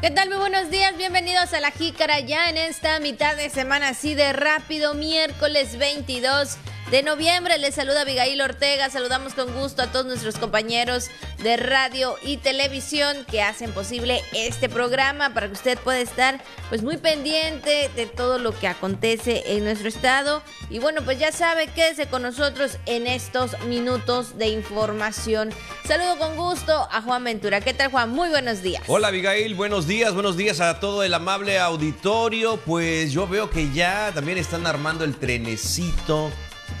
¿Qué tal? Muy buenos días, bienvenidos a La Jícara ya en esta mitad de semana así de rápido, miércoles 22 de noviembre. Les saluda Abigail Ortega. Saludamos con gusto a todos nuestros compañeros de radio y televisión que hacen posible este programa para que usted pueda estar pues muy pendiente de todo lo que acontece en nuestro estado. Y bueno, pues ya sabe, quédese con nosotros en estos minutos de información. Saludo con gusto a Juan Ventura. ¿Qué tal, Juan? Muy buenos días. Hola, Abigail. Buenos días. Buenos días a todo el amable auditorio. Pues yo veo que ya también están armando el trenecito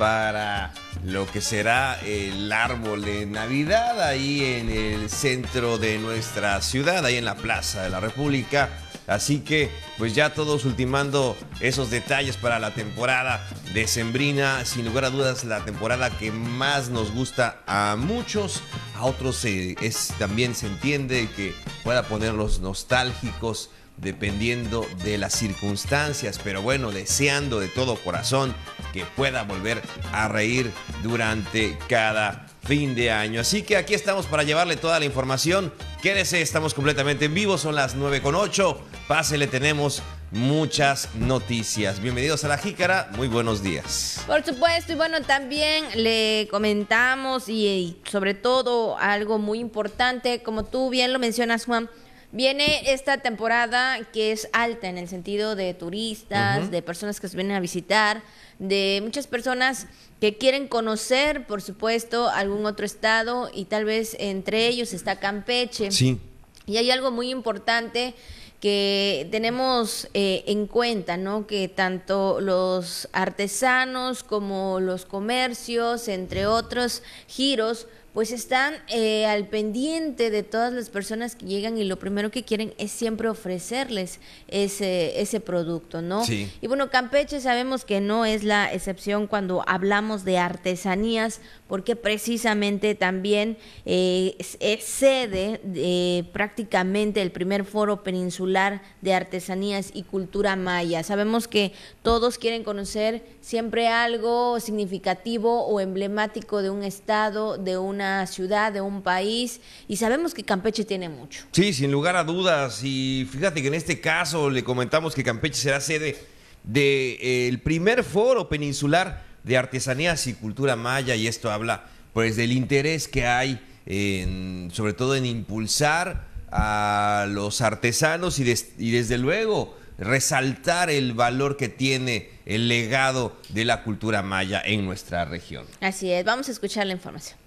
para lo que será el árbol de Navidad ahí en el centro de nuestra ciudad, ahí en la Plaza de la República. Así que, pues ya todos ultimando esos detalles para la temporada decembrina, sin lugar a dudas la temporada que más nos gusta a muchos, a otros es, también se entiende que pueda ponerlos nostálgicos dependiendo de las circunstancias, pero bueno, deseando de todo corazón que pueda volver a reír durante cada fin de año. Así que aquí estamos para llevarle toda la información. Quédese, estamos completamente en vivo, son las 9 con 8. Pásele, tenemos muchas noticias. Bienvenidos a La Jícara, muy buenos días. Por supuesto, y bueno, también le comentamos y, y sobre todo algo muy importante, como tú bien lo mencionas, Juan, Viene esta temporada que es alta en el sentido de turistas, de personas que se vienen a visitar, de muchas personas que quieren conocer, por supuesto, algún otro estado y tal vez entre ellos está Campeche. Sí. Y hay algo muy importante que tenemos eh, en cuenta, ¿no? Que tanto los artesanos como los comercios, entre otros giros, pues están eh, al pendiente de todas las personas que llegan y lo primero que quieren es siempre ofrecerles ese, ese producto, ¿no? Sí. Y bueno, Campeche sabemos que no es la excepción cuando hablamos de artesanías, porque precisamente también eh, es, sede de prácticamente el primer foro peninsular de artesanías y cultura maya. Sabemos que todos quieren conocer siempre algo significativo o emblemático de un estado, de un ciudad, de un país, y sabemos que Campeche tiene mucho. Sí, sin lugar a dudas, y fíjate que en este caso le comentamos que Campeche será sede del eh, primer foro peninsular de artesanías y cultura maya, y esto habla pues del interés que hay, en, sobre todo en impulsar a los artesanos y, y desde luego resaltar el valor que tiene el legado de la cultura maya en nuestra región. Así es, vamos a escuchar la información.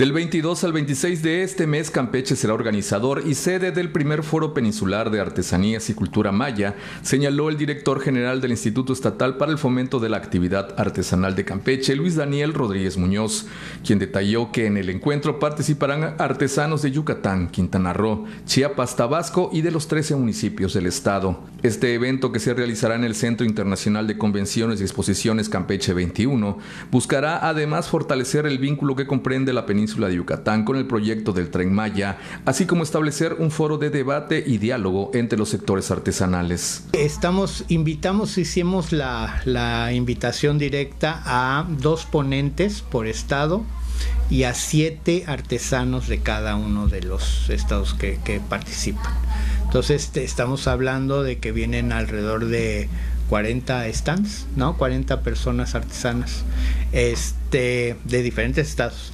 Del 22 al 26 de este mes, Campeche será organizador y sede del primer Foro Peninsular de Artesanías y Cultura Maya, señaló el director general del Instituto Estatal para el Fomento de la Actividad Artesanal de Campeche, Luis Daniel Rodríguez Muñoz, quien detalló que en el encuentro participarán artesanos de Yucatán, Quintana Roo, Chiapas, Tabasco y de los 13 municipios del estado. Este evento, que se realizará en el Centro Internacional de Convenciones y Exposiciones Campeche 21, buscará además fortalecer el vínculo que comprende la península de Yucatán con el proyecto del Tren Maya, así como establecer un foro de debate y diálogo entre los sectores artesanales. Estamos, invitamos, hicimos la, invitación directa a dos ponentes por estado y a siete artesanos de cada uno de los estados que, que participan. Entonces este, estamos hablando de que vienen alrededor de 40 stands, ¿no? 40 personas artesanas este, de diferentes estados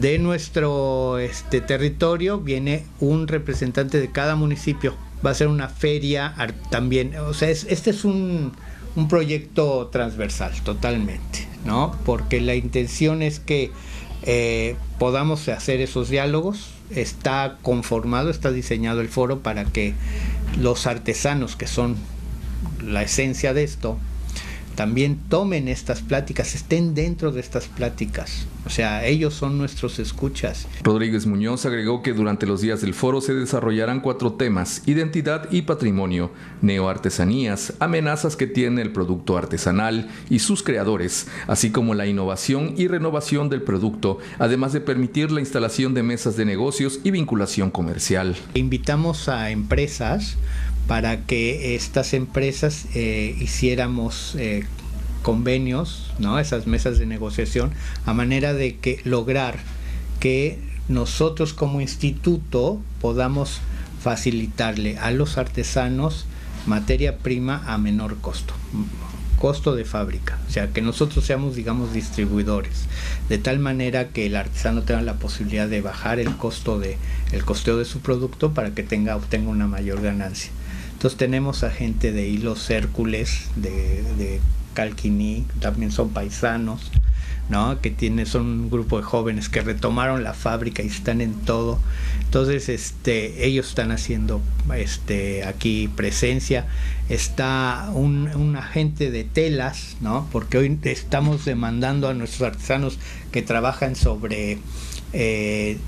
de nuestro este, territorio viene un representante de cada municipio. Va a ser una feria también. O sea, este es un, proyecto transversal totalmente, ¿no? Porque la intención es que eh, podamos hacer esos diálogos. Está conformado, está diseñado el foro para que los artesanos, que son la esencia de esto, también tomen estas pláticas, estén dentro de estas pláticas. O sea, ellos son nuestros escuchas. Rodríguez Muñoz agregó que durante los días del foro se desarrollarán cuatro temas, identidad y patrimonio, neoartesanías, amenazas que tiene el producto artesanal y sus creadores, así como la innovación y renovación del producto, además de permitir la instalación de mesas de negocios y vinculación comercial. Invitamos a empresas para que estas empresas eh, hiciéramos eh, convenios, ¿no? esas mesas de negociación, a manera de que lograr que nosotros como instituto podamos facilitarle a los artesanos materia prima a menor costo costo de fábrica, o sea, que nosotros seamos, digamos, distribuidores, de tal manera que el artesano tenga la posibilidad de bajar el costo de el costeo de su producto para que tenga obtenga una mayor ganancia. Entonces tenemos a gente de Hilos Hércules, de, de Calquiní, también son paisanos, ¿no? que tiene, son un grupo de jóvenes que retomaron la fábrica y están en todo. Entonces, este, ellos están haciendo este, aquí presencia. Está un, agente de telas, ¿no? porque hoy estamos demandando a nuestros artesanos que trabajan sobre eh,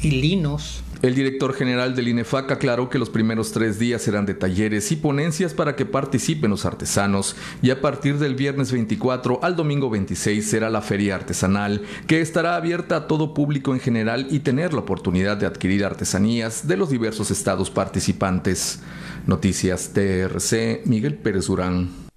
el director general del INEFAC aclaró que los primeros tres días serán de talleres y ponencias para que participen los artesanos y a partir del viernes 24 al domingo 26 será la feria artesanal que estará abierta a todo público en general y tener la oportunidad de adquirir artesanías de los diversos estados participantes. Noticias TRC, Miguel Pérez Urán.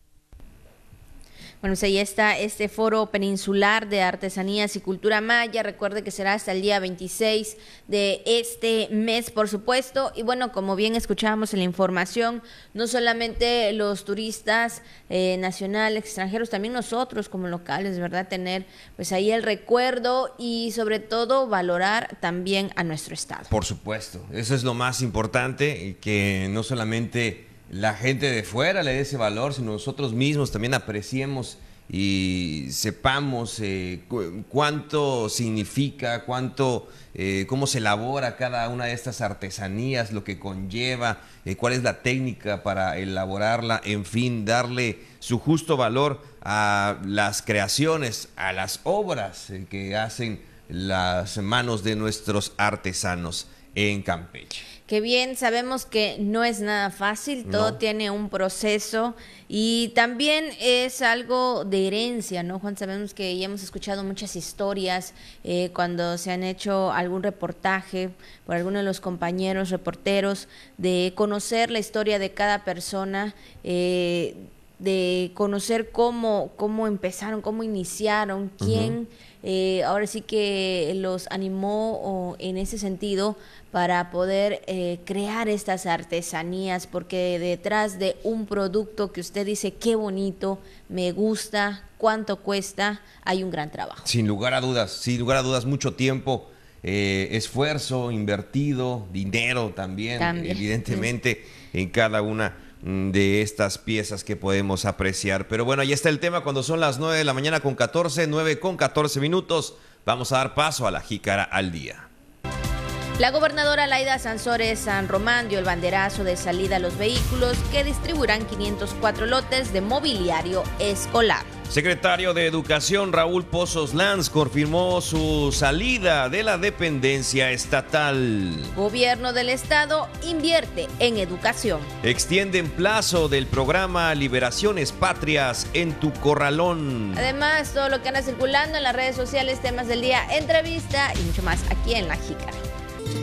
Bueno, pues ahí está este foro peninsular de artesanías y cultura maya. Recuerde que será hasta el día 26 de este mes, por supuesto. Y bueno, como bien escuchábamos en la información, no solamente los turistas eh, nacionales, extranjeros, también nosotros como locales, ¿verdad? Tener pues ahí el recuerdo y sobre todo valorar también a nuestro estado. Por supuesto, eso es lo más importante, que no solamente la gente de fuera le dé ese valor, sino nosotros mismos también apreciemos y sepamos eh, cuánto significa, cuánto, eh, cómo se elabora cada una de estas artesanías, lo que conlleva, eh, cuál es la técnica para elaborarla, en fin, darle su justo valor a las creaciones, a las obras que hacen las manos de nuestros artesanos en Campeche que bien sabemos que no es nada fácil, todo tiene un proceso y también es algo de herencia, ¿no, Juan? Sabemos que ya hemos escuchado muchas historias eh, cuando se han hecho algún reportaje por alguno de los compañeros reporteros de conocer la historia de cada persona. Eh, de conocer cómo, cómo empezaron, cómo iniciaron, quién eh, ahora sí que los animó en ese sentido para poder eh, crear estas artesanías, porque detrás de un producto que usted dice, qué bonito, me gusta, cuánto cuesta, hay un gran trabajo. Sin lugar a dudas, sin lugar a dudas, mucho tiempo, eh, esfuerzo invertido, dinero también, evidentemente, en cada una de estas piezas que podemos apreciar. Pero bueno, ahí está el tema cuando son las 9 de la mañana con 14, 9 con 14 minutos. Vamos a dar paso a la jícara al día. La gobernadora Laida Sansores San Román dio el banderazo de salida a los vehículos que distribuirán 504 lotes de mobiliario escolar. Secretario de Educación Raúl Pozos Lanz confirmó su salida de la dependencia estatal. Gobierno del Estado invierte en educación. Extienden plazo del programa Liberaciones Patrias en tu corralón. Además, todo lo que anda circulando en las redes sociales, temas del día, entrevista y mucho más aquí en La Jícara.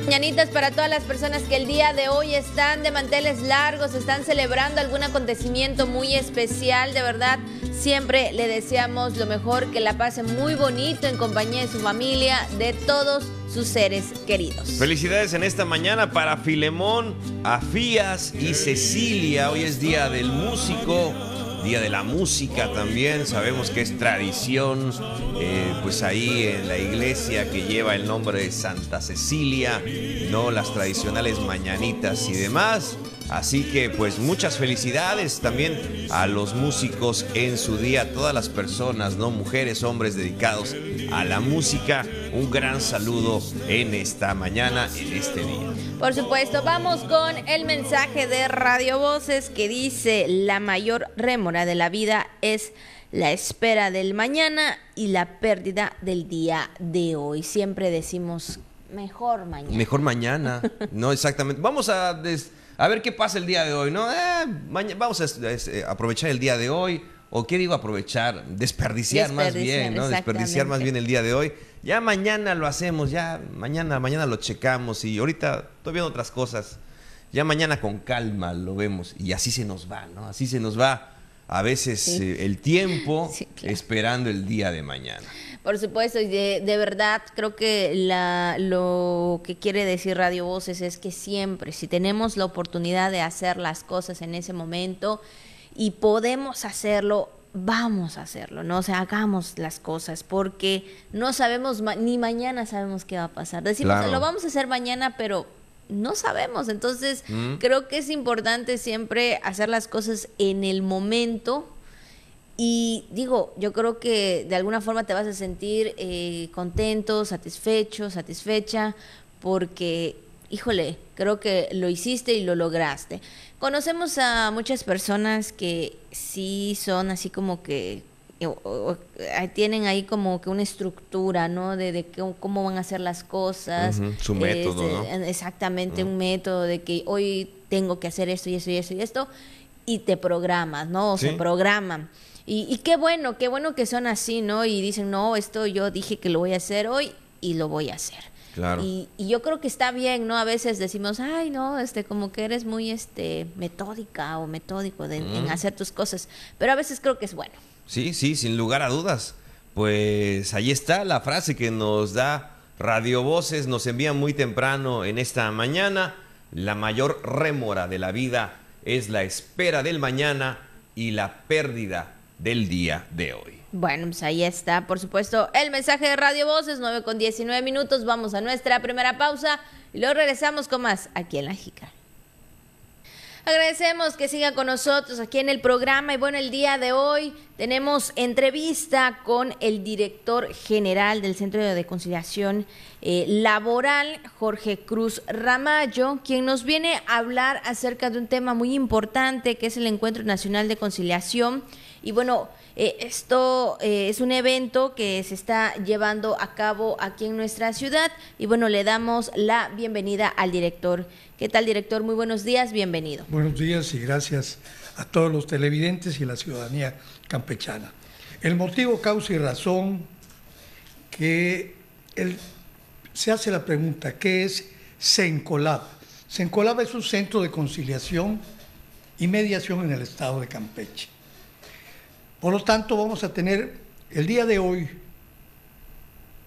Mañanitas para todas las personas que el día de hoy están de manteles largos, están celebrando algún acontecimiento muy especial, de verdad. Siempre le deseamos lo mejor, que la pase muy bonito en compañía de su familia, de todos sus seres queridos. Felicidades en esta mañana para Filemón, Afías y Cecilia. Hoy es Día del Músico. Día de la Música también, sabemos que es tradición, eh, pues ahí en la iglesia que lleva el nombre de Santa Cecilia, ¿no? Las tradicionales mañanitas y demás. Así que pues muchas felicidades también a los músicos en su día, a todas las personas, ¿no? Mujeres, hombres dedicados a la música. Un gran saludo en esta mañana, en este día. Por supuesto, vamos con el mensaje de Radio Voces que dice, la mayor rémora de la vida es la espera del mañana y la pérdida del día de hoy. Siempre decimos mejor mañana. Mejor mañana, no exactamente. Vamos a a ver qué pasa el día de hoy, ¿no? Eh, vamos a eh, aprovechar el día de hoy. ¿O qué digo aprovechar? Desperdiciar, más bien, ¿no? Desperdiciar más bien el día de hoy. Ya mañana lo hacemos, ya mañana, mañana lo checamos y ahorita estoy viendo otras cosas. Ya mañana con calma lo vemos y así se nos va, ¿no? Así se nos va a veces eh, el tiempo esperando el día de mañana. Por supuesto, y de, de, verdad creo que la, lo que quiere decir Radio Voces es que siempre, si tenemos la oportunidad de hacer las cosas en ese momento y podemos hacerlo, vamos a hacerlo, ¿no? O sea, hagamos las cosas, porque no sabemos, ni mañana sabemos qué va a pasar. Decimos, lo vamos a hacer mañana, pero no sabemos. Entonces, mm. creo que es importante siempre hacer las cosas en el momento. Y digo, yo creo que de alguna forma te vas a sentir eh, contento, satisfecho, satisfecha, porque, híjole, creo que lo hiciste y lo lograste. Conocemos a muchas personas que sí son así como que tienen ahí como que una estructura, ¿no? De, cómo van a hacer las cosas. Su método, este, Exactamente, un método de que hoy tengo que hacer esto y esto y esto y esto, y te programas, ¿no? O se programan. Y, y, qué bueno, qué bueno que son así, ¿no? Y dicen, no, esto yo dije que lo voy a hacer hoy y lo voy a hacer. Y, yo creo que está bien, ¿no? A veces decimos, ay, no, este, como que eres muy, este, metódica o metódico en hacer tus cosas. Pero a veces creo que es bueno. Sí, sí, sin lugar a dudas. Pues ahí está la frase que nos da Radio Voces, nos envía muy temprano en esta mañana. La mayor rémora de la vida es la espera del mañana y la pérdida del día de hoy. Bueno, pues ahí está, por supuesto, el mensaje de Radio Voces, 9 con 19 minutos. Vamos a nuestra primera pausa y luego regresamos con más aquí en La Jica. Agradecemos que siga con nosotros aquí en el programa y bueno, el día de hoy tenemos entrevista con el director general del Centro de Conciliación eh, Laboral, Jorge Cruz Ramallo, quien nos viene a hablar acerca de un tema muy importante que es el Encuentro Nacional de Conciliación. Y bueno, eh, esto eh, es un evento que se está llevando a cabo aquí en nuestra ciudad y bueno, le damos la bienvenida al director. ¿Qué tal, director? Muy buenos días, bienvenido. Buenos días y gracias a todos los televidentes y la ciudadanía campechana. El motivo, causa y razón que se hace la pregunta, ¿qué es CENCOLAB? CENCOLAB es un centro de conciliación y mediación en el estado de Campeche. Por lo tanto, vamos a tener el día de hoy,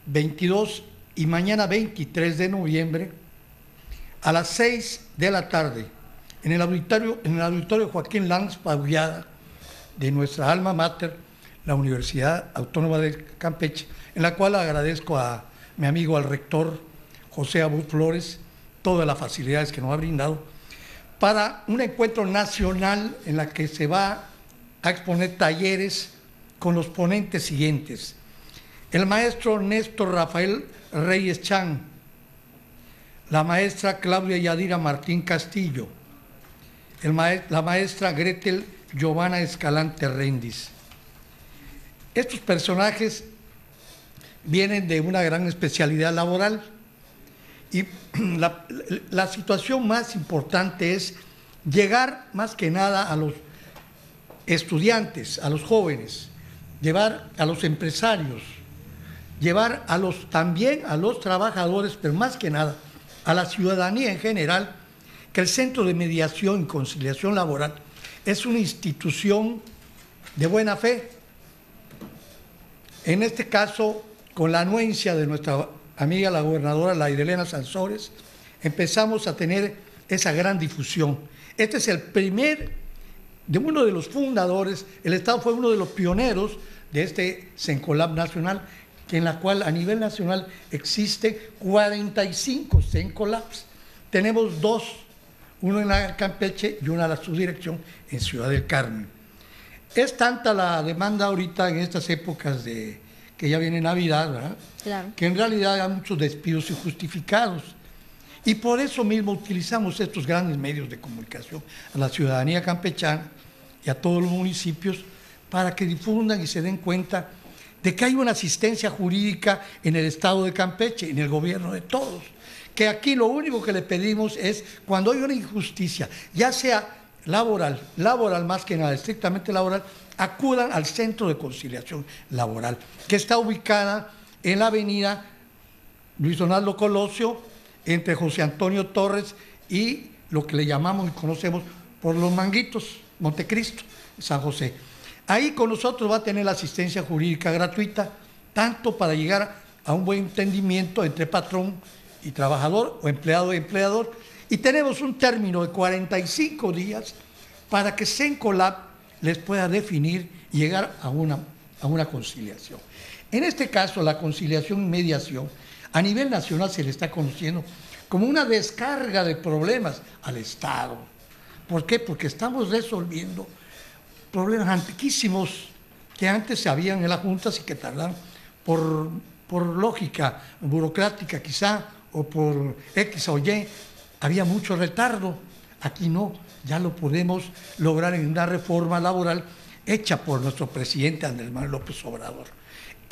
22 y mañana 23 de noviembre, a las 6 de la tarde, en el auditorio, en el auditorio Joaquín Lanz Paullada de nuestra alma mater, la Universidad Autónoma de Campeche, en la cual agradezco a mi amigo, al rector José Abud Flores, todas las facilidades que nos ha brindado, para un encuentro nacional en la que se va a exponer talleres con los ponentes siguientes. El maestro Néstor Rafael Reyes Chan, la maestra Claudia Yadira Martín Castillo, la maestra Gretel Giovanna Escalante Rendis. Estos personajes vienen de una gran especialidad laboral y la situación más importante es llegar más que nada a los estudiantes, a los jóvenes, llevar a los empresarios, llevar a los también a los trabajadores, pero más que nada a la ciudadanía en general, que el Centro de Mediación y Conciliación Laboral es una institución de buena fe. En este caso, con la anuencia de nuestra amiga la gobernadora la Elena Sansores, empezamos a tener esa gran difusión. Este es el primer de uno de los fundadores, el Estado fue uno de los pioneros de este Sencolab nacional, que en la cual a nivel nacional existe 45 Sencolabs. Tenemos dos, uno en la Campeche y uno a la subdirección en Ciudad del Carmen. Es tanta la demanda ahorita en estas épocas de que ya viene Navidad, que en realidad hay muchos despidos injustificados. Y por eso mismo utilizamos estos grandes medios de comunicación a la ciudadanía campechana y a todos los municipios para que difundan y se den cuenta de que hay una asistencia jurídica en el Estado de Campeche, en el gobierno de todos. Que aquí lo único que le pedimos es, cuando hay una injusticia, ya sea laboral, laboral más que nada, estrictamente laboral, acudan al Centro de Conciliación Laboral, que está ubicada en la avenida Luis Donaldo Colosio, entre José Antonio Torres y lo que le llamamos y conocemos por los manguitos, Montecristo, San José. Ahí con nosotros va a tener la asistencia jurídica gratuita, tanto para llegar a un buen entendimiento entre patrón y trabajador o empleado y empleador. Y tenemos un término de 45 días para que Sencolab les pueda definir y llegar a una, a una conciliación. En este caso, la conciliación y mediación a nivel nacional se le está conociendo como una descarga de problemas al Estado. ¿Por qué? Porque estamos resolviendo problemas antiquísimos que antes se habían en las juntas y que tardan por, por lógica burocrática quizá o por X o Y, había mucho retardo. Aquí no, ya lo podemos lograr en una reforma laboral hecha por nuestro presidente Andrés Manuel López Obrador.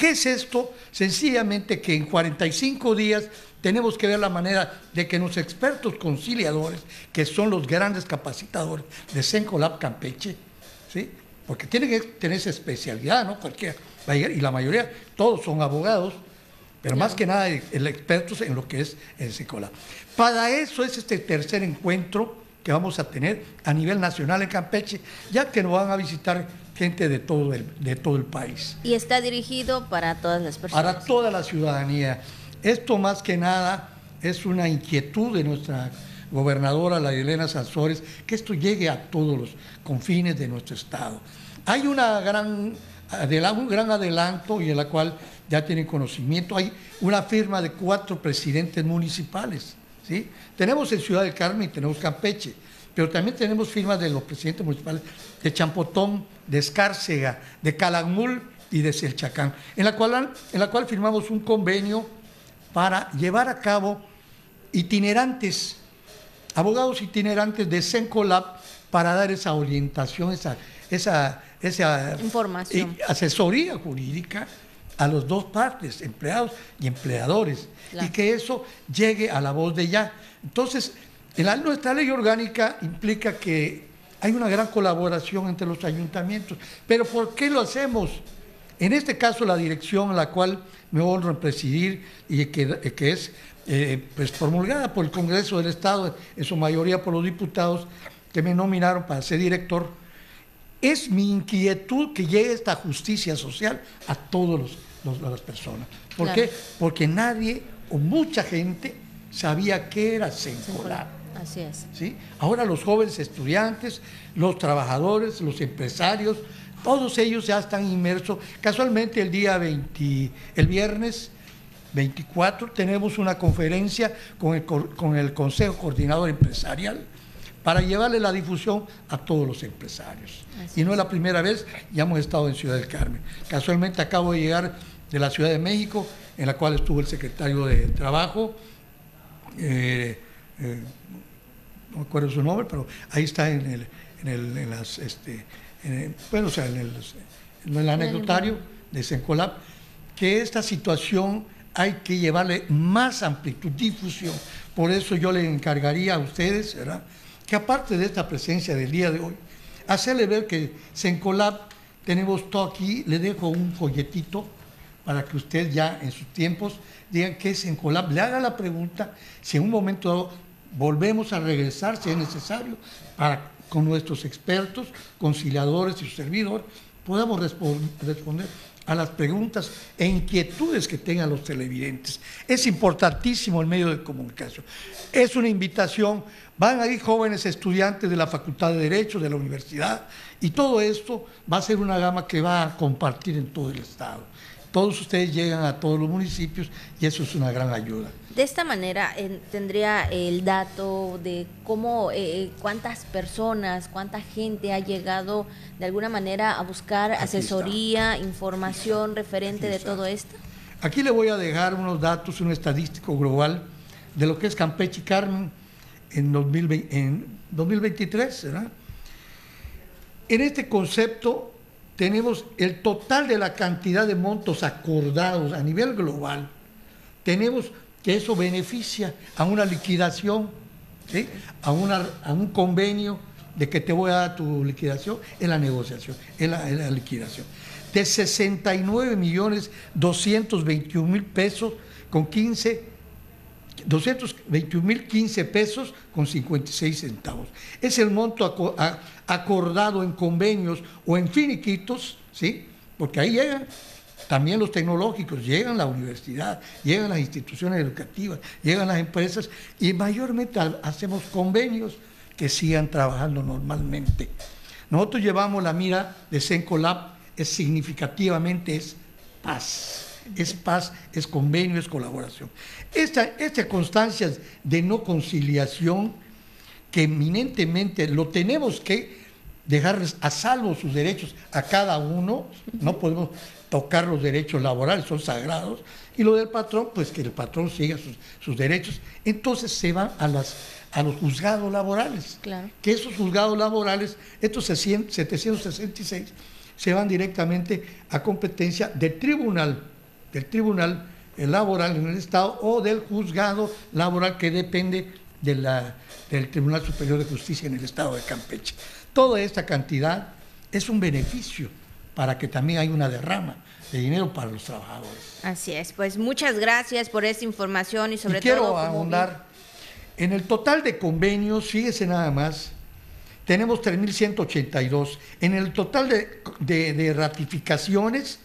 ¿Qué es esto? Sencillamente que en 45 días tenemos que ver la manera de que los expertos conciliadores, que son los grandes capacitadores de Sencolab Campeche, ¿sí? porque tienen que tener esa especialidad, ¿no? Cualquiera y la mayoría, todos son abogados, pero más que nada expertos en lo que es el Sencolab. Para eso es este tercer encuentro que vamos a tener a nivel nacional en Campeche, ya que nos van a visitar gente de todo el, de todo el país. Y está dirigido para todas las personas. Para toda la ciudadanía. Esto más que nada es una inquietud de nuestra gobernadora, la Elena Sanzores, que esto llegue a todos los confines de nuestro estado. Hay una gran, un gran adelanto y en la cual ya tienen conocimiento. Hay una firma de cuatro presidentes municipales. ¿sí? Tenemos en Ciudad del Carmen y tenemos Campeche pero también tenemos firmas de los presidentes municipales de Champotón, de Escárcega, de Calakmul y de Selchacán, en la cual, en la cual firmamos un convenio para llevar a cabo itinerantes, abogados itinerantes de Sencolab para dar esa orientación, esa, esa, esa Información. asesoría jurídica a las dos partes, empleados y empleadores, y que eso llegue a la voz de ya. Entonces, nuestra ley orgánica implica que hay una gran colaboración entre los ayuntamientos. Pero ¿por qué lo hacemos? En este caso, la dirección a la cual me honro en presidir y que, es eh, pues, promulgada por el Congreso del Estado, en su mayoría por los diputados que me nominaron para ser director, es mi inquietud que llegue esta justicia social a todas las personas. ¿Por qué? Porque nadie o mucha gente sabía qué era Sencolab. Así es. ¿sí? Ahora los jóvenes estudiantes, los trabajadores, los empresarios, todos ellos ya están inmersos. Casualmente el día 20, el viernes 24 tenemos una conferencia con el, con el Consejo Coordinador Empresarial para llevarle la difusión a todos los empresarios. y no es la primera vez, ya hemos estado en Ciudad del Carmen. Casualmente acabo de llegar de la Ciudad de México, en la cual estuvo el secretario de Trabajo, eh, eh, no me acuerdo su nombre, pero ahí está en el, en el, en las, este, bueno, o sea, en el, en el anecdotario de Sencolab, que esta situación hay que llevarle más amplitud, difusión. Por eso yo le encargaría a ustedes, ¿verdad? que aparte de esta presencia del día de hoy, hacerle ver que Sencolab tenemos todo aquí, le dejo un folletito para que usted ya en sus tiempos diga que es Sencolab, le haga la pregunta, si en un momento dado volvemos a regresar si es necesario para con nuestros expertos, conciliadores y su servidor, podamos responder a las preguntas e inquietudes que tengan los televidentes. Es importantísimo el medio de comunicación. Es una invitación, van ahí jóvenes estudiantes de la Facultad de Derecho, de la universidad, y todo esto va a ser una gama que va a compartir en todo el Estado todos ustedes llegan a todos los municipios y eso es una gran ayuda. De esta manera tendría el dato de cómo, eh, eh, cuántas personas, cuánta gente ha llegado de alguna manera a buscar asesoría, información referente de todo esto. Aquí le voy a dejar unos datos, un estadístico global de lo que es Campeche y Carmen en, 2020, en 2023, ¿verdad? En este concepto tenemos el total de la cantidad de montos acordados a nivel global, tenemos que eso beneficia a una liquidación, a, una, a un convenio de que te voy a dar tu liquidación en la negociación, en la, liquidación. De 69 millones 221 mil pesos con 15, 200, 21.015 pesos con 56 centavos. Es el monto acordado en convenios o en finiquitos, ¿sí? Porque ahí llegan también los tecnológicos, llegan la universidad, llegan las instituciones educativas, llegan las empresas y mayormente hacemos convenios que sigan trabajando normalmente. Nosotros llevamos la mira de Sencolab, es significativamente es paz es paz, es convenio, es colaboración. Estas esta constancias de no conciliación que eminentemente lo tenemos que dejar a salvo sus derechos a cada uno, no podemos tocar los derechos laborales, son sagrados, y lo del patrón, pues que el patrón siga sus, derechos. Entonces se van a, las, a los juzgados laborales, que esos juzgados laborales, estos 766, se van directamente a competencia del tribunal del tribunal laboral en el Estado o del juzgado laboral que depende de la, del Tribunal Superior de Justicia en el Estado de Campeche. Toda esta cantidad es un beneficio para que también haya una derrama de dinero para los trabajadores. Así es, pues muchas gracias por esta información y sobre y quiero todo... Quiero ahondar, en el total de convenios, fíjese nada más, tenemos 3.182. En el total de, de ratificaciones,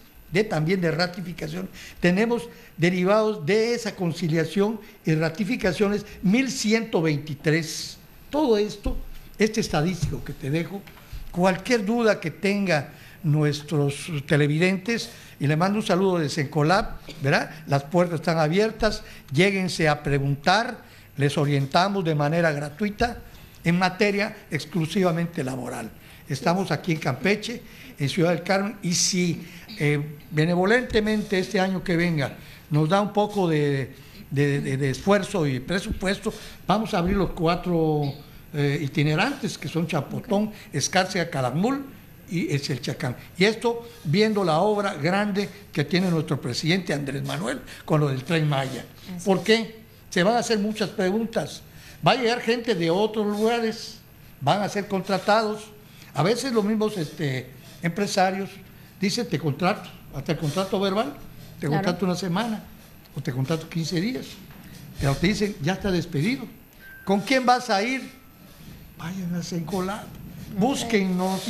también de ratificación. Tenemos derivados de esa conciliación y ratificaciones 1123. Todo esto, este estadístico que te dejo, cualquier duda que tenga nuestros televidentes, y le mando un saludo de Sencolab, ¿verdad? Las puertas están abiertas, lléguense a preguntar, les orientamos de manera gratuita en materia exclusivamente laboral. Estamos aquí en Campeche, en Ciudad del Carmen, y si eh, benevolentemente este año que venga nos da un poco de, esfuerzo y presupuesto, vamos a abrir los cuatro eh, itinerantes que son Chapotón, Escárcega, Calamul y el Chacán. Y esto viendo la obra grande que tiene nuestro presidente Andrés Manuel con lo del Tren Maya. ¿Por qué? Se van a hacer muchas preguntas. Va a llegar gente de otros lugares, van a ser contratados. A veces los mismos este, empresarios dice te contrato, hasta el contrato verbal, te contrato una semana o te contrato 15 días. Pero te dicen, ya está despedido. ¿Con quién vas a ir? Vayan a Sencolab, búsquennos,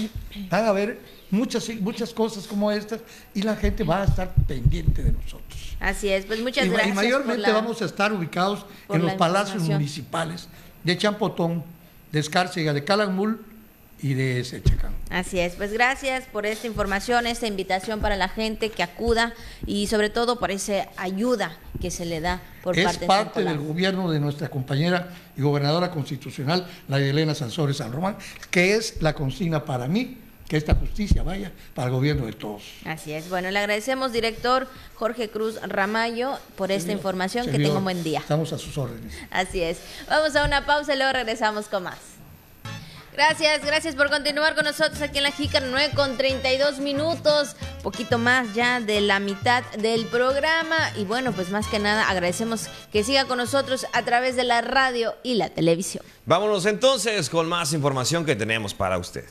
van a ver muchas, muchas cosas como estas y la gente va a estar pendiente de nosotros. Así es, pues muchas gracias. Y mayormente vamos a estar ubicados en los palacios municipales de Champotón, de Escárcega, de Calakmul y de ese Chacán. Así es, pues gracias por esta información, esta invitación para la gente que acuda y sobre todo por esa ayuda que se le da por es parte, de parte del gobierno de nuestra compañera y gobernadora constitucional, la Elena Sansores San Román, que es la consigna para mí que esta justicia vaya para el gobierno de todos. Así es. Bueno, le agradecemos, director Jorge Cruz Ramayo, por esta información. que tenga un buen día. Estamos a sus órdenes. Así es. Vamos a una pausa y luego regresamos con más. Gracias, gracias por continuar con nosotros aquí en la Jícara 9 con 32 minutos, poquito más ya de la mitad del programa y bueno, pues más que nada agradecemos que siga con nosotros a través de la radio y la televisión. Vámonos entonces con más información que tenemos para usted.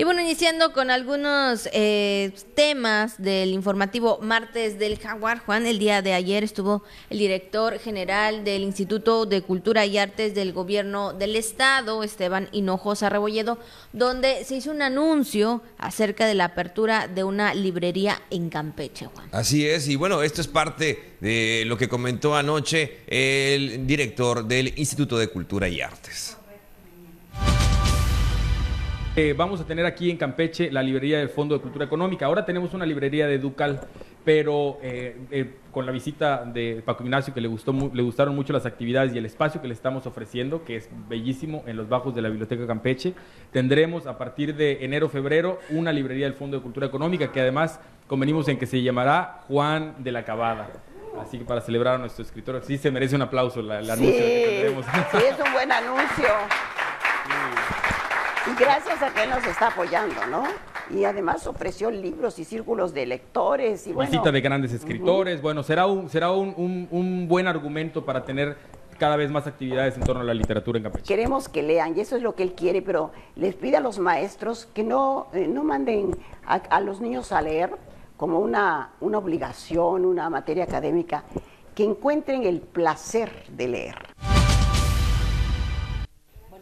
Y bueno, iniciando con algunos eh, temas del informativo Martes del Jaguar, Juan, el día de ayer estuvo el director general del Instituto de Cultura y Artes del Gobierno del Estado, Esteban Hinojosa Rebolledo, donde se hizo un anuncio acerca de la apertura de una librería en Campeche, Juan. Así es, y bueno, esto es parte de lo que comentó anoche el director del Instituto de Cultura y Artes. Eh, vamos a tener aquí en Campeche la librería del Fondo de Cultura Económica. Ahora tenemos una librería de Ducal, pero eh, eh, con la visita de Paco Ignacio, que le, gustó, le gustaron mucho las actividades y el espacio que le estamos ofreciendo, que es bellísimo en los bajos de la Biblioteca Campeche, tendremos a partir de enero-febrero una librería del Fondo de Cultura Económica, que además convenimos en que se llamará Juan de la Cabada. Así que para celebrar a nuestro escritor, sí se merece un aplauso el anuncio que tendremos. Sí, es un buen anuncio. gracias a que nos está apoyando, ¿no? Y además ofreció libros y círculos de lectores. Y bueno, Visita de grandes escritores. Bueno, será, un, será un, un, buen argumento para tener cada vez más actividades en torno a la literatura en Campeche. Queremos que lean y eso es lo que él quiere, pero les pide a los maestros que no, eh, no manden a, a, los niños a leer como una, una obligación, una materia académica, que encuentren el placer de leer.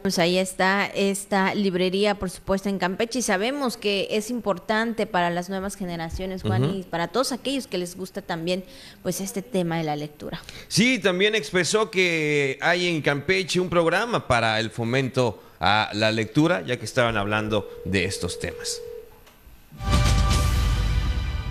Pues ahí está esta librería, por supuesto, en Campeche y sabemos que es importante para las nuevas generaciones, Juan, y para todos aquellos que les gusta también, pues, este tema de la lectura. Sí, también expresó que hay en Campeche un programa para el fomento a la lectura, ya que estaban hablando de estos temas.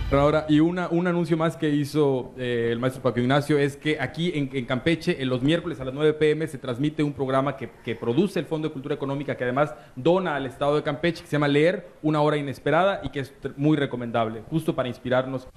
Ahora, y una, un anuncio más que hizo eh, el maestro Paco Ignacio es que aquí en, Campeche, en los miércoles a las 9 pm, se transmite un programa que, que, produce el Fondo de Cultura Económica, que además dona al Estado de Campeche, que se llama Leer, una hora inesperada y que es muy recomendable, justo para inspirarnos.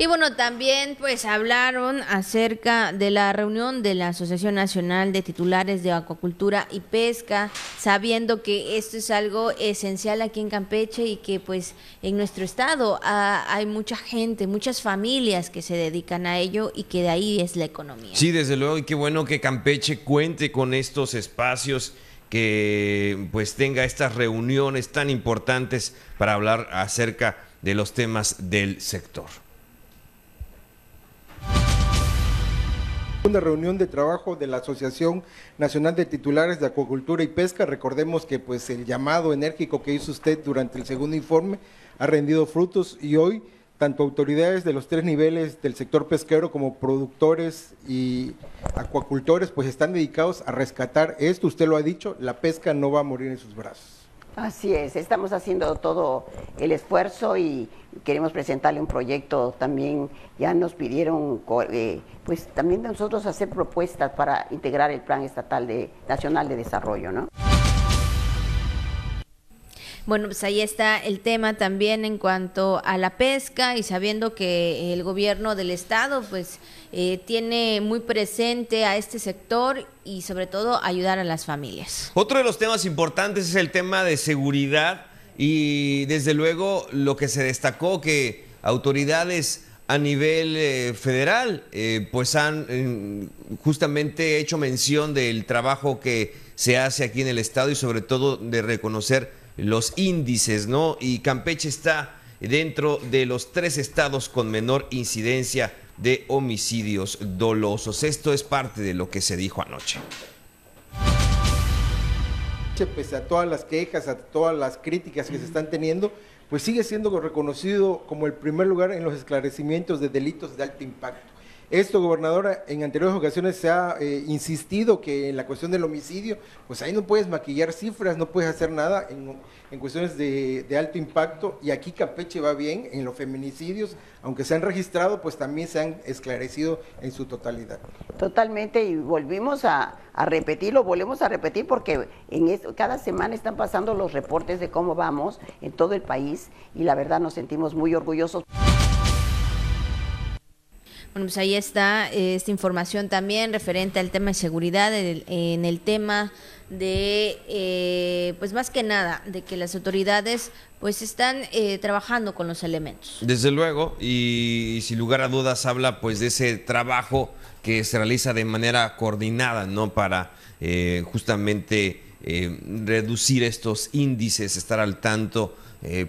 Y bueno, también pues hablaron acerca de la reunión de la Asociación Nacional de Titulares de Acuacultura y Pesca, sabiendo que esto es algo esencial aquí en Campeche y que pues en nuestro estado ah, hay mucha gente, muchas familias que se dedican a ello y que de ahí es la economía. Sí, desde luego, y qué bueno que Campeche cuente con estos espacios que pues tenga estas reuniones tan importantes para hablar acerca de los temas del sector. Una reunión de trabajo de la Asociación Nacional de Titulares de Acuacultura y Pesca. Recordemos que pues el llamado enérgico que hizo usted durante el segundo informe ha rendido frutos y hoy tanto autoridades de los tres niveles del sector pesquero como productores y acuacultores pues están dedicados a rescatar esto. Usted lo ha dicho, la pesca no va a morir en sus brazos. Así es, estamos haciendo todo el esfuerzo y queremos presentarle un proyecto también. Ya nos pidieron, eh, pues también nosotros hacer propuestas para integrar el Plan Estatal de, Nacional de Desarrollo, ¿no? Bueno, pues ahí está el tema también en cuanto a la pesca y sabiendo que el gobierno del estado pues eh, tiene muy presente a este sector y sobre todo ayudar a las familias. Otro de los temas importantes es el tema de seguridad y desde luego lo que se destacó que autoridades a nivel eh, federal eh, pues han justamente hecho mención del trabajo que se hace aquí en el estado y sobre todo de reconocer los índices, ¿no? Y Campeche está dentro de los tres estados con menor incidencia de homicidios dolosos. Esto es parte de lo que se dijo anoche. Pese a todas las quejas, a todas las críticas que se están teniendo, pues sigue siendo reconocido como el primer lugar en los esclarecimientos de delitos de alto impacto. Esto, gobernadora, en anteriores ocasiones se ha eh, insistido que en la cuestión del homicidio, pues ahí no puedes maquillar cifras, no puedes hacer nada en, cuestiones de, alto impacto. Y aquí Campeche va bien en los feminicidios, aunque se han registrado, pues también se han esclarecido en su totalidad. Totalmente, y volvimos a, repetirlo, volvemos a repetir porque cada semana están pasando los reportes de cómo vamos en todo el país y la verdad nos sentimos muy orgullosos. Bueno, pues ahí está eh, esta información también referente al tema de seguridad, en el, tema de, eh, pues más que nada, de que las autoridades pues están eh, trabajando con los elementos. Desde luego, y, sin lugar a dudas habla pues de ese trabajo que se realiza de manera coordinada, ¿no? Para justamente reducir estos índices, estar al tanto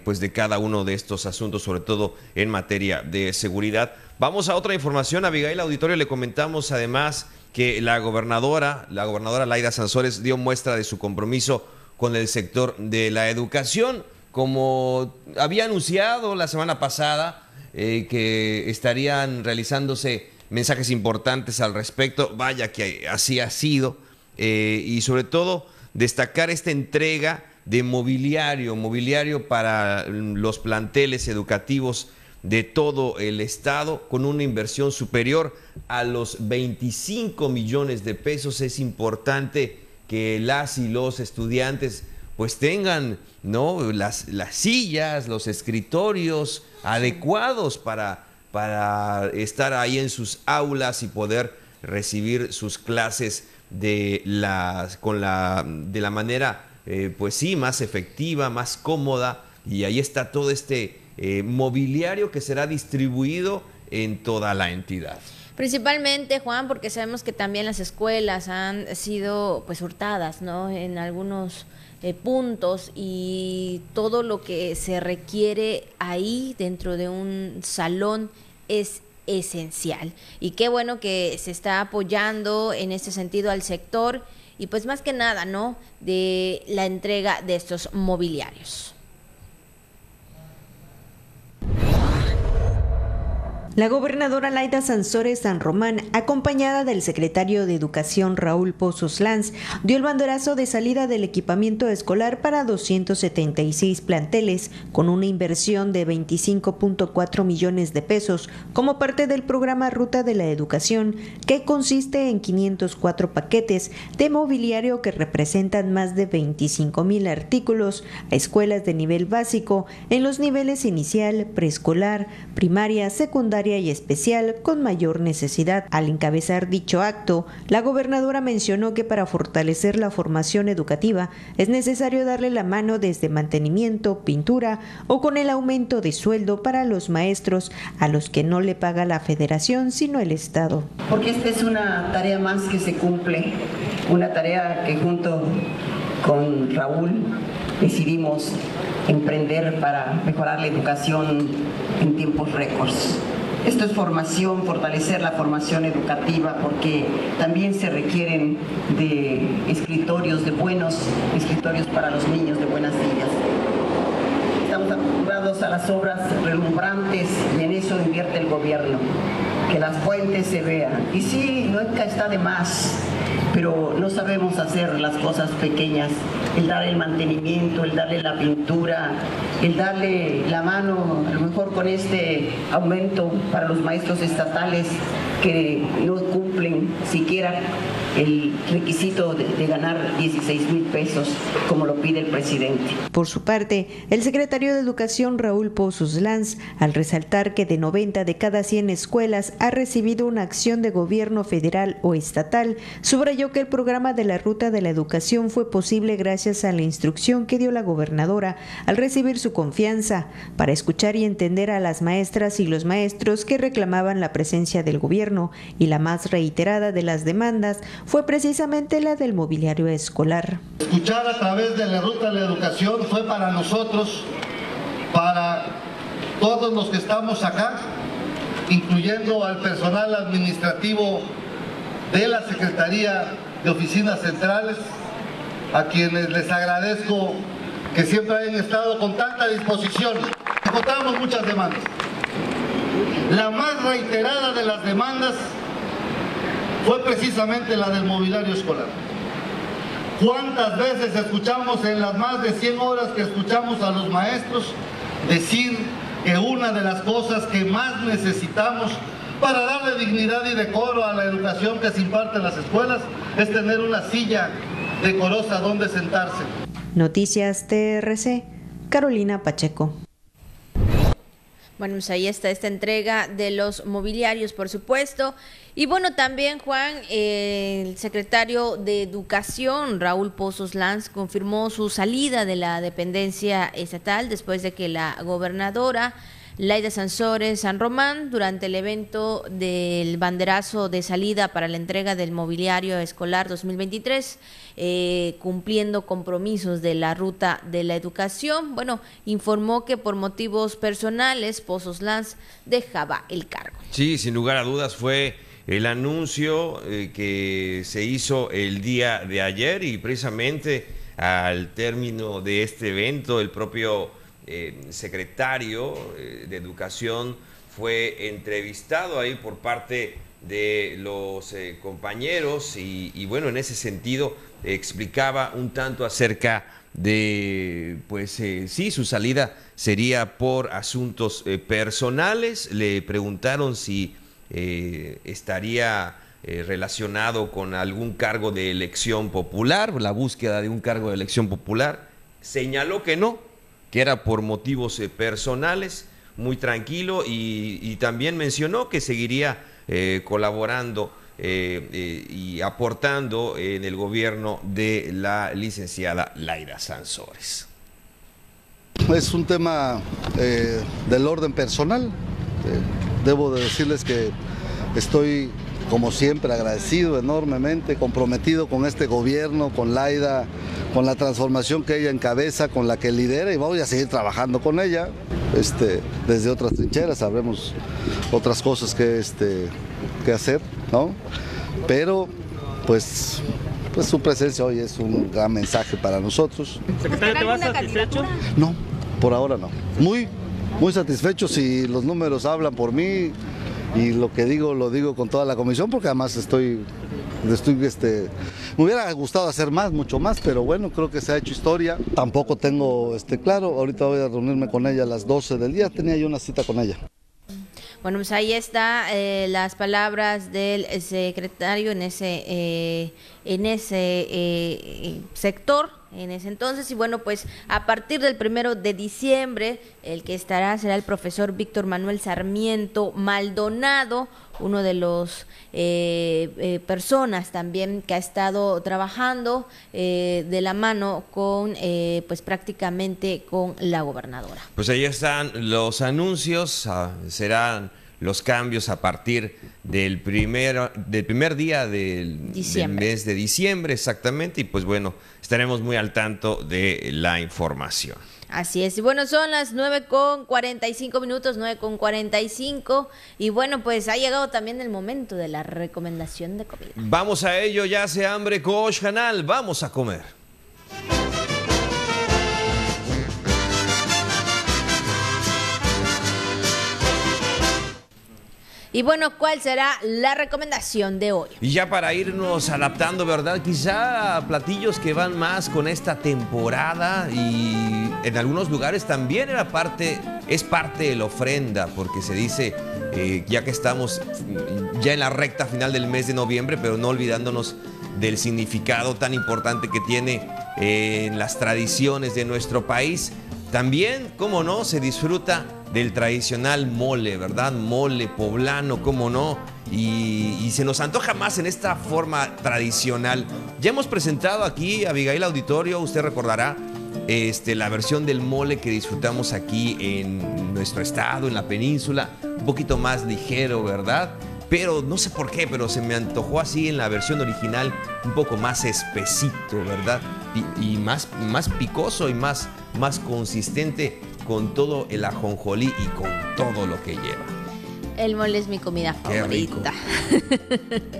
pues de cada uno de estos asuntos, sobre todo en materia de seguridad. Vamos a otra información. Abigail Auditorio le comentamos además que la gobernadora, la gobernadora Laida Sansores, dio muestra de su compromiso con el sector de la educación. Como había anunciado la semana pasada eh, que estarían realizándose mensajes importantes al respecto, vaya que así ha sido, eh, y sobre todo destacar esta entrega de mobiliario, mobiliario para los planteles educativos de todo el estado con una inversión superior a los 25 millones de pesos. Es importante que las y los estudiantes pues tengan ¿no? las, las sillas, los escritorios adecuados para, para estar ahí en sus aulas y poder recibir sus clases de la, con la, de la manera, eh, pues sí, más efectiva, más cómoda. Y ahí está todo este eh, mobiliario que será distribuido en toda la entidad. Principalmente, Juan, porque sabemos que también las escuelas han sido pues hurtadas, ¿no? En algunos eh, puntos y todo lo que se requiere ahí dentro de un salón es esencial. Y qué bueno que se está apoyando en este sentido al sector y pues más que nada, ¿no? De la entrega de estos mobiliarios. La gobernadora Laida Sansores San Román, acompañada del secretario de Educación Raúl Pozos Lanz, dio el banderazo de salida del equipamiento escolar para 276 planteles, con una inversión de 25.4 millones de pesos, como parte del programa Ruta de la Educación, que consiste en 504 paquetes de mobiliario que representan más de 25 mil artículos a escuelas de nivel básico en los niveles inicial, preescolar, primaria, secundaria, y especial con mayor necesidad. Al encabezar dicho acto, la gobernadora mencionó que para fortalecer la formación educativa es necesario darle la mano desde mantenimiento, pintura o con el aumento de sueldo para los maestros a los que no le paga la federación sino el Estado. Porque esta es una tarea más que se cumple, una tarea que junto con Raúl decidimos emprender para mejorar la educación en tiempos récords. Esto es formación, fortalecer la formación educativa, porque también se requieren de escritorios, de buenos escritorios para los niños, de buenas sillas. Estamos acostumbrados a las obras relumbrantes y en eso invierte el gobierno, que las fuentes se vean. Y sí, nunca está de más pero no sabemos hacer las cosas pequeñas, el dar el mantenimiento, el darle la pintura, el darle la mano, a lo mejor con este aumento para los maestros estatales que no cumplen siquiera el requisito de, ganar 16 mil pesos como lo pide el presidente. Por su parte, el secretario de Educación Raúl Pozos Lanz, al resaltar que de 90 de cada 100 escuelas ha recibido una acción de gobierno federal o estatal, subrayó que el programa de la Ruta de la Educación fue posible gracias a la instrucción que dio la gobernadora al recibir su confianza para escuchar y entender a las maestras y los maestros que reclamaban la presencia del gobierno y la más reiterada de las demandas fue precisamente la del mobiliario escolar. Escuchar a través de la ruta de la educación fue para nosotros, para todos los que estamos acá, incluyendo al personal administrativo de la Secretaría de Oficinas Centrales, a quienes les agradezco que siempre hayan estado con tanta disposición. Encontramos muchas demandas. La más reiterada de las demandas fue precisamente la del mobiliario escolar. ¿Cuántas veces escuchamos en las más de 100 horas que escuchamos a los maestros decir que una de las cosas que más necesitamos para darle dignidad y decoro a la educación que se imparte en las escuelas es tener una silla decorosa donde sentarse? Noticias TRC, Carolina Pacheco. Bueno, pues ahí está esta entrega de los mobiliarios, por supuesto. Y bueno, también Juan, el secretario de Educación, Raúl Pozos Lanz, confirmó su salida de la dependencia estatal después de que la gobernadora Laida Sansores San Román durante el evento del banderazo de salida para la entrega del mobiliario escolar 2023, eh, cumpliendo compromisos de la ruta de la educación. Bueno, informó que por motivos personales Pozos Lanz dejaba el cargo. Sí, sin lugar a dudas fue el anuncio eh, que se hizo el día de ayer y precisamente al término de este evento el propio eh, secretario eh, de Educación fue entrevistado ahí por parte de los eh, compañeros y, bueno, en ese sentido explicaba un tanto acerca de, pues sí, su salida sería por asuntos personales. Le preguntaron si estaría relacionado con algún cargo de elección popular, la búsqueda de un cargo de elección popular. Señaló que no, que era por motivos eh, personales, muy tranquilo y, también mencionó que seguiría eh, colaborando eh, y aportando en el gobierno de la licenciada Laira Sansores. Es un tema del orden personal. debo de decirles que estoy, como siempre, agradecido enormemente, comprometido con este gobierno, con Laida, con la transformación que ella encabeza, con la que lidera y vamos a seguir trabajando con ella este, desde otras trincheras, sabremos otras cosas que, este, que hacer, ¿no? Pero pues pues su presencia hoy es un gran mensaje para nosotros. Secretario, ¿te vas satisfecho? No, por ahora no. Muy, muy satisfecho si los números hablan por mí y lo que digo lo digo con toda la comisión porque además estoy, estoy este, me hubiera gustado hacer más, mucho más, pero bueno, creo que se ha hecho historia. Tampoco tengo este claro, ahorita voy a reunirme con ella a las 12 del día, tenía yo una cita con ella. Bueno, pues ahí está eh, las palabras del secretario en ese eh, en ese eh, sector en ese entonces. Y bueno pues a partir del primero de diciembre el que estará será el profesor Víctor Manuel Sarmiento Maldonado uno de los personas también que ha estado trabajando de la mano con pues prácticamente con la gobernadora. Pues ahí están los anuncios ah, serán los cambios a partir del primer, del primer día del, mes de diciembre, exactamente, y pues bueno, estaremos muy al tanto de la información. Así es, y bueno, son las 9 con 45 minutos, 9 con 45, y bueno, pues ha llegado también el momento de la recomendación de comida. Vamos a ello, ya se hambre, Coach Canal, vamos a comer. Y bueno, ¿cuál será la recomendación de hoy? Y ya para irnos adaptando, ¿verdad? Quizá platillos que van más con esta temporada y en algunos lugares también parte, es parte de la ofrenda, porque se dice, eh, ya que estamos ya en la recta final del mes de noviembre, pero no olvidándonos del significado tan importante que tiene en las tradiciones de nuestro país, también, como no, se disfruta del tradicional mole, ¿verdad? Mole poblano, cómo no. Y, se nos antoja más en esta forma tradicional. Ya hemos presentado aquí, a Abigail Auditorio, usted recordará, este, la versión del mole que disfrutamos aquí en nuestro estado, en la península, un poquito más ligero, ¿verdad? Pero no sé por qué, pero se me antojó así en la versión original, un poco más espesito, ¿verdad? Y, más, más picoso y más, más consistente con todo el ajonjolí y con todo lo que lleva. El mole es mi comida favorita.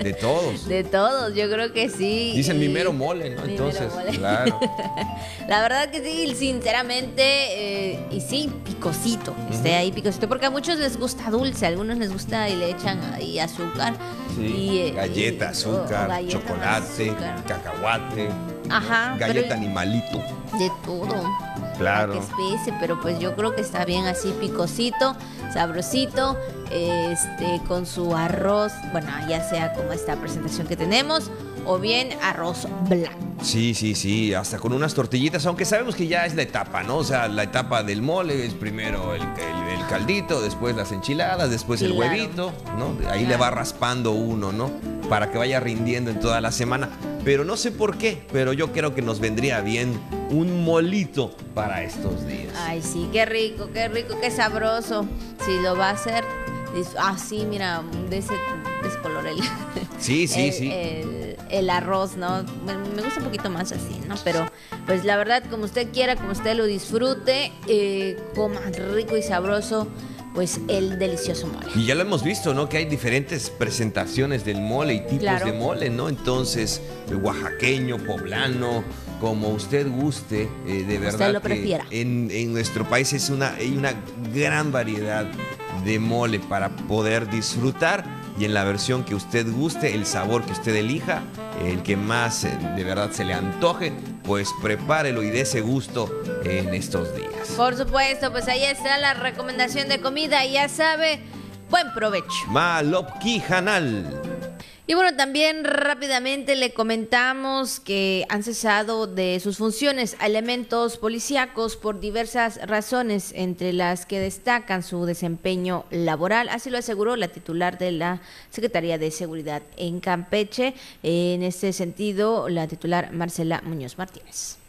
De todos. De todos, yo creo que sí. Dicen mi mero mole, ¿no? Entonces, claro. La verdad que sí, sinceramente, eh, y sí, picosito, esté ahí picosito, porque a muchos les gusta dulce, a algunos les gusta y le echan ahí azúcar. Sí, eh, galleta, azúcar, chocolate, cacahuate, Ajá, galleta animalito. De todo. Claro. Que pero pues yo creo que está bien así picosito, sabrosito, este, con su arroz, bueno, ya sea como esta presentación que tenemos, o bien arroz blanco. Sí, sí, sí, hasta con unas tortillitas, aunque sabemos que ya es la etapa, ¿no? O sea, la etapa del mole es primero el, caldito, después las enchiladas, después el huevito, ¿no? Ahí le va raspando uno, ¿no? Para que vaya rindiendo en toda la semana. Pero no sé por qué, pero yo creo que nos vendría bien un molito para estos días. Ay, sí, qué rico, qué rico, qué sabroso. Si lo va a hacer, así, ah, mira, de ese, color el, sí, sí, sí. El, arroz, ¿no? Me, gusta un poquito más así, ¿no? Pero, pues la verdad, como usted quiera, como usted lo disfrute, eh, coma rico y sabroso pues el delicioso mole. Y ya lo hemos visto, ¿no? Que hay diferentes presentaciones del mole y tipos de mole, ¿no? Entonces, el oaxaqueño, poblano, como usted guste, eh, de verdad. Usted lo prefiera. En, en, nuestro país es una, hay una gran variedad de mole para poder disfrutar y en la versión que usted guste, el sabor que usted elija, el que más eh, de verdad se le antoje, pues prepárelo y ese gusto en estos días. Por supuesto, pues ahí está la recomendación de comida y ya sabe, buen provecho. Malopki Hanal. Y bueno, también rápidamente le comentamos que han cesado de sus funciones elementos policíacos por diversas razones, entre las que destacan su desempeño laboral. Así lo aseguró la titular de la Secretaría de Seguridad en Campeche. En este sentido, la titular Marcela Muñoz Martínez.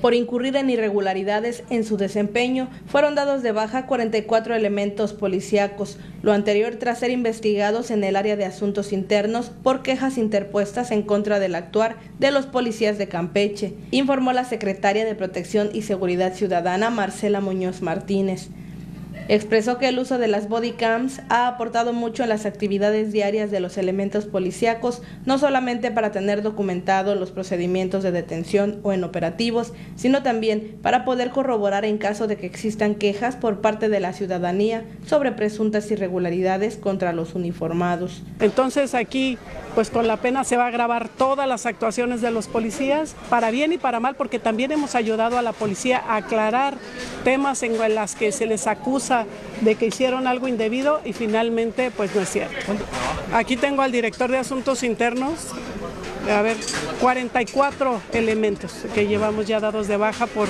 Por incurrir en irregularidades en su desempeño, fueron dados de baja 44 elementos policíacos, lo anterior tras ser investigados en el área de asuntos internos por quejas interpuestas en contra del actuar de los policías de Campeche, informó la secretaria de Protección y Seguridad Ciudadana Marcela Muñoz Martínez. Expresó que el uso de las body cams ha aportado mucho en las actividades diarias de los elementos policíacos, no solamente para tener documentados los procedimientos de detención o en operativos, sino también para poder corroborar en caso de que existan quejas por parte de la ciudadanía sobre presuntas irregularidades contra los uniformados. Entonces aquí, pues con la pena se va a grabar todas las actuaciones de los policías, para bien y para mal, porque también hemos ayudado a la policía a aclarar temas en las que se les acusa de que hicieron algo indebido y finalmente pues no es cierto. Aquí tengo al director de Asuntos Internos, a ver, 44 elementos que llevamos ya dados de baja por,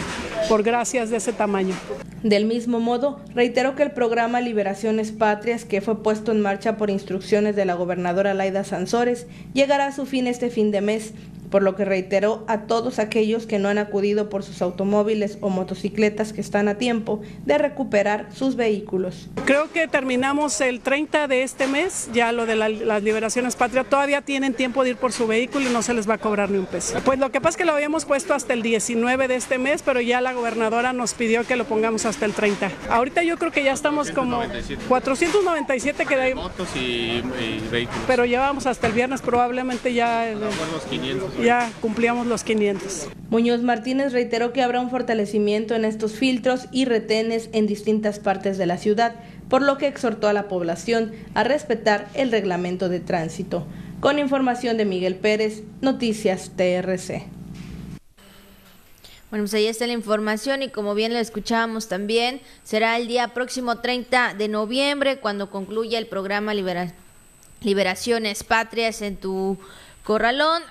por gracias de ese tamaño. Del mismo modo, reiteró que el programa Liberaciones Patrias, que fue puesto en marcha por instrucciones de la gobernadora Laida Sansores, llegará a su fin este fin de mes por lo que reiteró a todos aquellos que no han acudido por sus automóviles o motocicletas que están a tiempo de recuperar sus vehículos. Creo que terminamos el 30 de este mes, ya lo de las liberaciones patria, todavía tienen tiempo de ir por su vehículo y no se les va a cobrar ni un peso. Pues lo que pasa es que lo habíamos puesto hasta el 19 de este mes, pero ya la gobernadora nos pidió que lo pongamos hasta el 30. Ahorita yo creo que ya estamos como 497 que hay. Motos y, vehículos. Pero llevamos hasta el viernes probablemente ya... los 500 ya cumplíamos los 500. Muñoz Martínez reiteró que habrá un fortalecimiento en estos filtros y retenes en distintas partes de la ciudad, por lo que exhortó a la población a respetar el reglamento de tránsito. Con información de Miguel Pérez, Noticias TRC. Bueno, pues ahí está la información y como bien lo escuchábamos también, será el día próximo 30 de noviembre cuando concluya el programa Liberaciones Patrias en tu Corralón,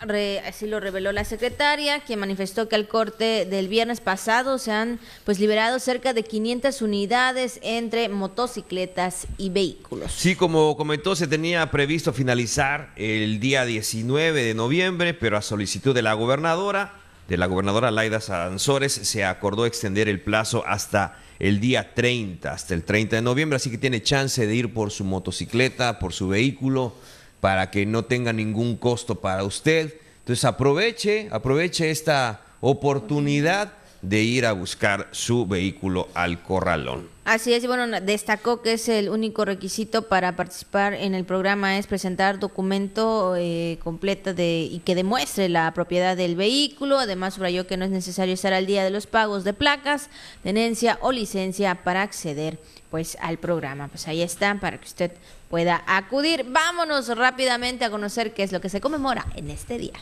así lo reveló la secretaria, quien manifestó que al corte del viernes pasado se han pues liberado cerca de 500 unidades entre motocicletas y vehículos. Sí, como comentó, se tenía previsto finalizar el día 19 de noviembre, pero a solicitud de la gobernadora, de la gobernadora Laida Sanzores, se acordó extender el plazo hasta el día 30, hasta el 30 de noviembre, así que tiene chance de ir por su motocicleta, por su vehículo para que no tenga ningún costo para usted. Entonces aproveche, aproveche esta oportunidad de ir a buscar su vehículo al corralón. Así es, y bueno, destacó que es el único requisito para participar en el programa es presentar documento eh, completo de y que demuestre la propiedad del vehículo. Además, subrayó que no es necesario estar al día de los pagos de placas, tenencia o licencia para acceder pues al programa. Pues ahí está para que usted pueda acudir. Vámonos rápidamente a conocer qué es lo que se conmemora en este día.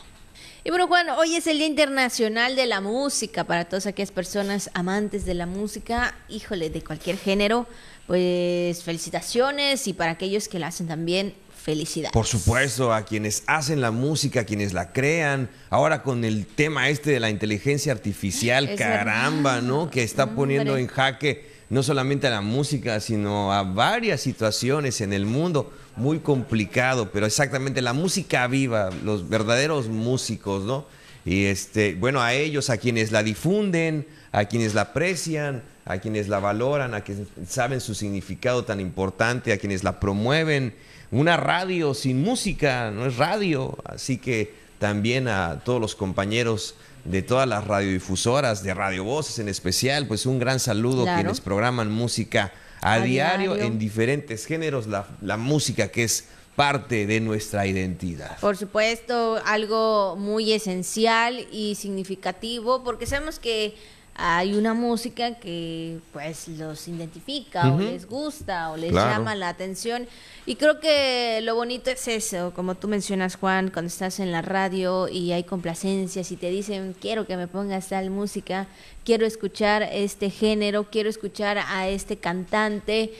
Y bueno, Juan, hoy es el Día Internacional de la Música para todas aquellas personas amantes de la música, híjole, de cualquier género, pues felicitaciones y para aquellos que la hacen también, felicidades. Por supuesto, a quienes hacen la música, a quienes la crean, ahora con el tema este de la inteligencia artificial, caramba, ¿no? Que está poniendo en jaque no solamente a la música, sino a varias situaciones en el mundo. Muy complicado, pero exactamente la música viva, los verdaderos músicos, ¿no? Y este, bueno, a ellos, a quienes la difunden, a quienes la aprecian, a quienes la valoran, a quienes saben su significado tan importante, a quienes la promueven. Una radio sin música no es radio, así que también a todos los compañeros de todas las radiodifusoras, de Radio Voces en especial, pues un gran saludo a quienes programan música a, diario, en diferentes géneros, la, la música que es parte de nuestra identidad. Por supuesto, algo muy esencial y significativo, porque sabemos que hay una música que pues los identifica o les gusta o les llama la atención. Y creo que lo bonito es eso, como tú mencionas Juan, cuando estás en la radio y hay complacencias y te dicen quiero que me pongas tal música, quiero escuchar este género, quiero escuchar a este cantante,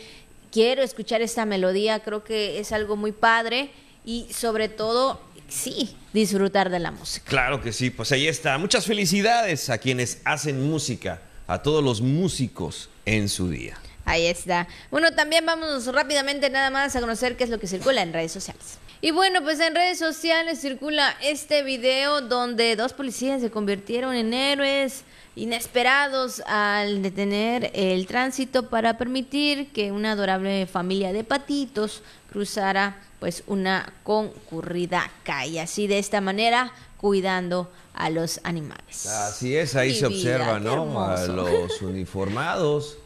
quiero escuchar esta melodía, creo que es algo muy padre. Y sobre todo sí, disfrutar de la música. Claro que sí, pues ahí está. Muchas felicidades a quienes hacen música, a todos los músicos en su día. Ahí está. Bueno, también vamos rápidamente nada más a conocer qué es lo que circula en redes sociales. Y bueno, pues en redes sociales circula este video donde dos policías se convirtieron en héroes inesperados al detener el tránsito para permitir que una adorable familia de patitos cruzara pues una concurrida calle. Así de esta manera cuidando a los animales. Así es, ahí Mi se vida, observa, ¿no? A los uniformados,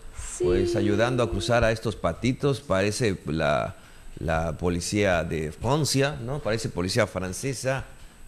pues ayudando a cruzar a estos patitos. Parece la, la policía de Francia, ¿no? Parece policía francesa,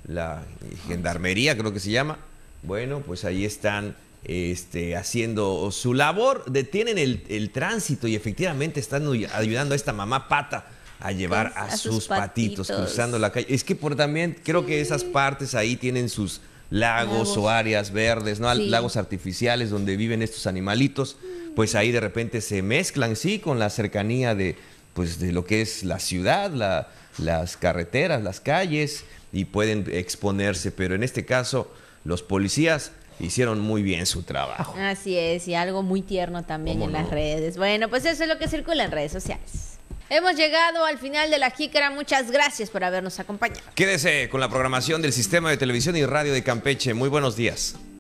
la gendarmería creo que se llama. Bueno, pues ahí están este, haciendo su labor, detienen el, el tránsito y efectivamente están ayudando a esta mamá pata a llevar a, a sus sus patitos, patitos. cruzando la calle. Es que por también creo que esas partes ahí tienen sus lagos, Lagos. o áreas verdes, ¿no? Sí. Lagos artificiales donde viven estos animalitos, pues ahí de repente se mezclan, sí, con la cercanía de, pues, de lo que es la ciudad, la- las carreteras, las calles, y pueden exponerse, pero en este caso los policías hicieron muy bien su trabajo. Así es, y algo muy tierno también ¿Cómo en no? las redes. Bueno, pues eso es lo que circula en redes sociales. Hemos llegado al final de la jícara. Muchas gracias por habernos acompañado. Quédese con la programación del Sistema de Televisión y Radio de Campeche. Muy buenos días.